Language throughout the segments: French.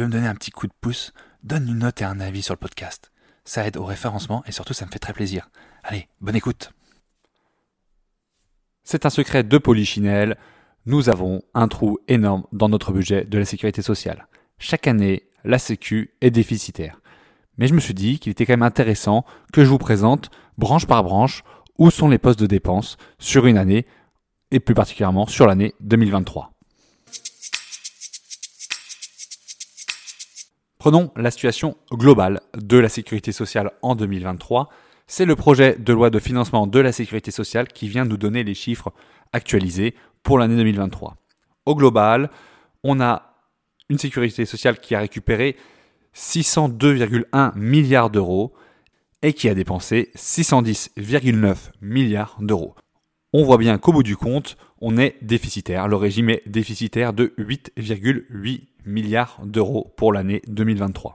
Veux me donner un petit coup de pouce, donne une note et un avis sur le podcast. Ça aide au référencement et surtout ça me fait très plaisir. Allez, bonne écoute. C'est un secret de Polichinelle. Nous avons un trou énorme dans notre budget de la sécurité sociale. Chaque année, la Sécu est déficitaire. Mais je me suis dit qu'il était quand même intéressant que je vous présente, branche par branche, où sont les postes de dépenses sur une année, et plus particulièrement sur l'année 2023. Prenons la situation globale de la sécurité sociale en 2023. C'est le projet de loi de financement de la sécurité sociale qui vient nous donner les chiffres actualisés pour l'année 2023. Au global, on a une sécurité sociale qui a récupéré 602,1 milliards d'euros et qui a dépensé 610,9 milliards d'euros. On voit bien qu'au bout du compte, on est déficitaire. Le régime est déficitaire de 8,8 milliards d'euros pour l'année 2023.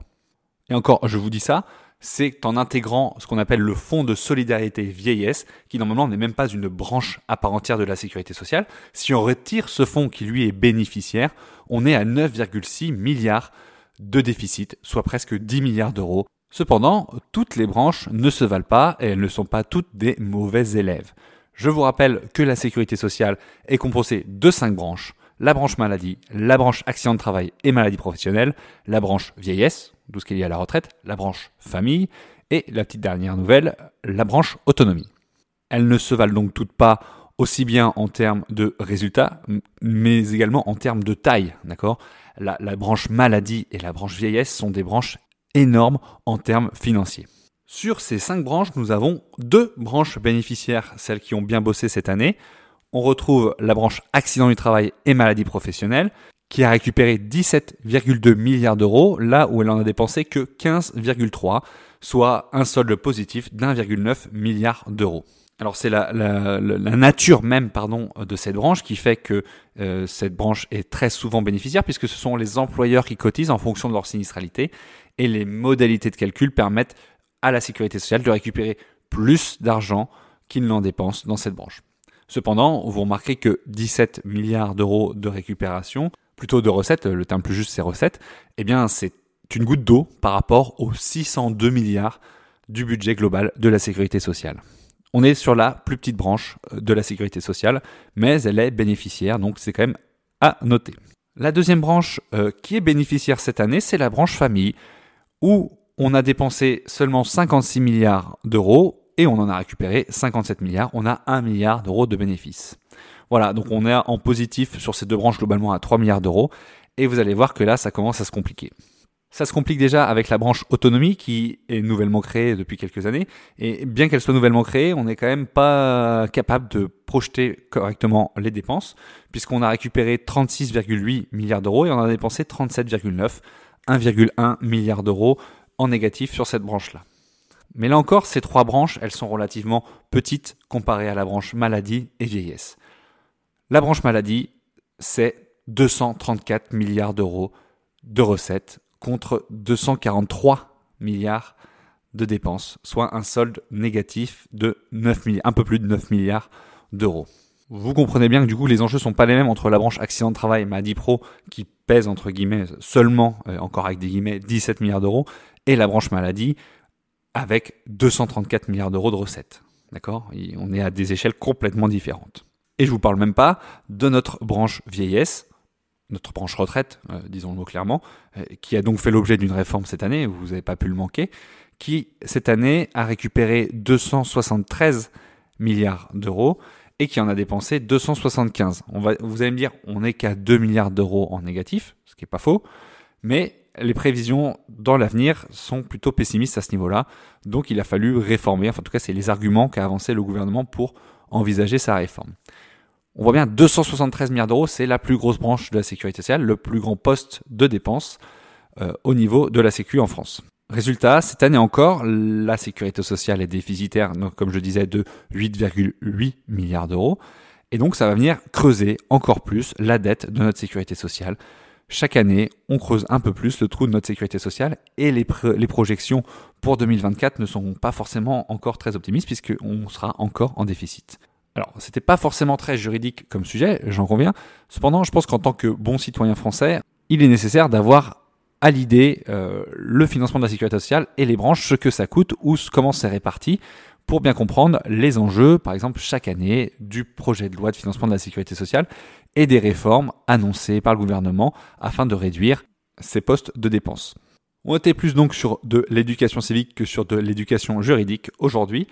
Et encore, je vous dis ça, c'est en intégrant ce qu'on appelle le fonds de solidarité vieillesse, qui normalement n'est même pas une branche à part entière de la sécurité sociale. Si on retire ce fonds qui lui est bénéficiaire, on est à 9,6 milliards de déficit, soit presque 10 milliards d'euros. Cependant, toutes les branches ne se valent pas et elles ne sont pas toutes des mauvais élèves. Je vous rappelle que la sécurité sociale est composée de 5 branches. La branche maladie, la branche accident de travail et maladie professionnelle, la branche vieillesse, d'où ce qui est lié à la retraite, la branche famille et la petite dernière nouvelle, la branche autonomie. Elles ne se valent donc toutes pas aussi bien en termes de résultats, mais également en termes de taille, d'accord? La, la branche maladie et la branche vieillesse sont des branches énormes en termes financiers. Sur ces cinq branches, nous avons deux branches bénéficiaires, celles qui ont bien bossé cette année. On retrouve la branche accident du travail et maladie professionnelle, qui a récupéré 17,2 milliards d'euros, là où elle en a dépensé que 15,3, soit un solde positif d'1,9 milliard d'euros. Alors c'est la, la, nature même pardon de cette branche qui fait que euh, cette branche est très souvent bénéficiaire puisque ce sont les employeurs qui cotisent en fonction de leur sinistralité et les modalités de calcul permettent à la sécurité sociale de récupérer plus d'argent qu'il n'en dépense dans cette branche. Cependant, vous remarquez que 17 milliards d'euros de récupération, plutôt de recettes, le terme plus juste c'est recettes, eh bien c'est une goutte d'eau par rapport aux 602 milliards du budget global de la sécurité sociale. On est sur la plus petite branche euh, de la sécurité sociale, mais elle est bénéficiaire, donc c'est quand même à noter. La deuxième branche euh, qui est bénéficiaire cette année, c'est la branche famille, où on a dépensé seulement 56 milliards d'euros et on en a récupéré 57 milliards. On a 1 milliard d'euros de bénéfices. Voilà, donc on est en positif sur ces deux branches globalement à 3 milliards d'euros. Et vous allez voir que là, ça commence à se compliquer. Ça se complique déjà avec la branche autonomie qui est nouvellement créée depuis quelques années. Et bien qu'elle soit nouvellement créée, on n'est quand même pas capable de projeter correctement les dépenses, puisqu'on a récupéré 36,8 milliards d'euros et on a dépensé 37,9, 1,1 milliard d'euros en négatif sur cette branche-là. Mais là encore, ces trois branches, elles sont relativement petites comparées à la branche maladie et vieillesse. La branche maladie, c'est 234 milliards d'euros de recettes contre 243 milliards de dépenses, soit un solde négatif de 9 milliards, un peu plus de 9 milliards d'euros. Vous comprenez bien que du coup les enjeux sont pas les mêmes entre la branche accident de travail Maladie Pro qui pèse entre guillemets seulement, euh, encore avec des guillemets, 17 milliards d'euros et la branche maladie avec 234 milliards d'euros de recettes. D'accord? On est à des échelles complètement différentes. Et je vous parle même pas de notre branche vieillesse notre branche retraite, euh, disons-le clairement, euh, qui a donc fait l'objet d'une réforme cette année, vous n'avez pas pu le manquer, qui cette année a récupéré 273 milliards d'euros et qui en a dépensé 275. On va, vous allez me dire, on n'est qu'à 2 milliards d'euros en négatif, ce qui n'est pas faux, mais les prévisions dans l'avenir sont plutôt pessimistes à ce niveau-là, donc il a fallu réformer, enfin en tout cas c'est les arguments qu'a avancé le gouvernement pour envisager sa réforme. On voit bien 273 milliards d'euros, c'est la plus grosse branche de la sécurité sociale, le plus grand poste de dépenses euh, au niveau de la Sécu en France. Résultat, cette année encore, la sécurité sociale est déficitaire, donc, comme je disais, de 8,8 milliards d'euros. Et donc, ça va venir creuser encore plus la dette de notre sécurité sociale. Chaque année, on creuse un peu plus le trou de notre sécurité sociale et les, projections pour 2024 ne sont pas forcément encore très optimistes puisqu'on sera encore en déficit. Alors, c'était pas forcément très juridique comme sujet, j'en conviens. Cependant, je pense qu'en tant que bon citoyen français, il est nécessaire d'avoir à l'idée euh, le financement de la sécurité sociale et les branches, ce que ça coûte ou comment c'est réparti, pour bien comprendre les enjeux, par exemple chaque année, du projet de loi de financement de la sécurité sociale et des réformes annoncées par le gouvernement afin de réduire ces postes de dépenses. On était plus donc sur de l'éducation civique que sur de l'éducation juridique aujourd'hui.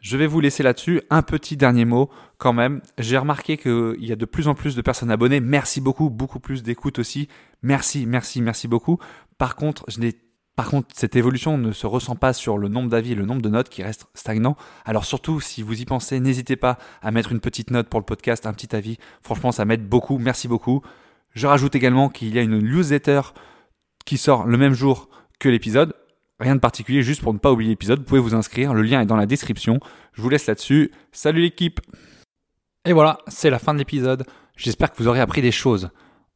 Je vais vous laisser là-dessus. Un petit dernier mot quand même. J'ai remarqué qu'il y a de plus en plus de personnes abonnées. Merci beaucoup, beaucoup plus d'écoute aussi. Merci, merci, merci beaucoup. Par contre, je n'ai par contre, cette évolution ne se ressent pas sur le nombre d'avis et le nombre de notes qui restent stagnants. Alors surtout, si vous y pensez, n'hésitez pas à mettre une petite note pour le podcast, un petit avis. Franchement, ça m'aide beaucoup. Merci beaucoup. Je rajoute également qu'il y a une newsletter qui sort le même jour que l'épisode. Rien de particulier, juste pour ne pas oublier l'épisode, vous pouvez vous inscrire, le lien est dans la description. Je vous laisse là-dessus. Salut l'équipe Et voilà, c'est la fin de l'épisode. J'espère que vous aurez appris des choses.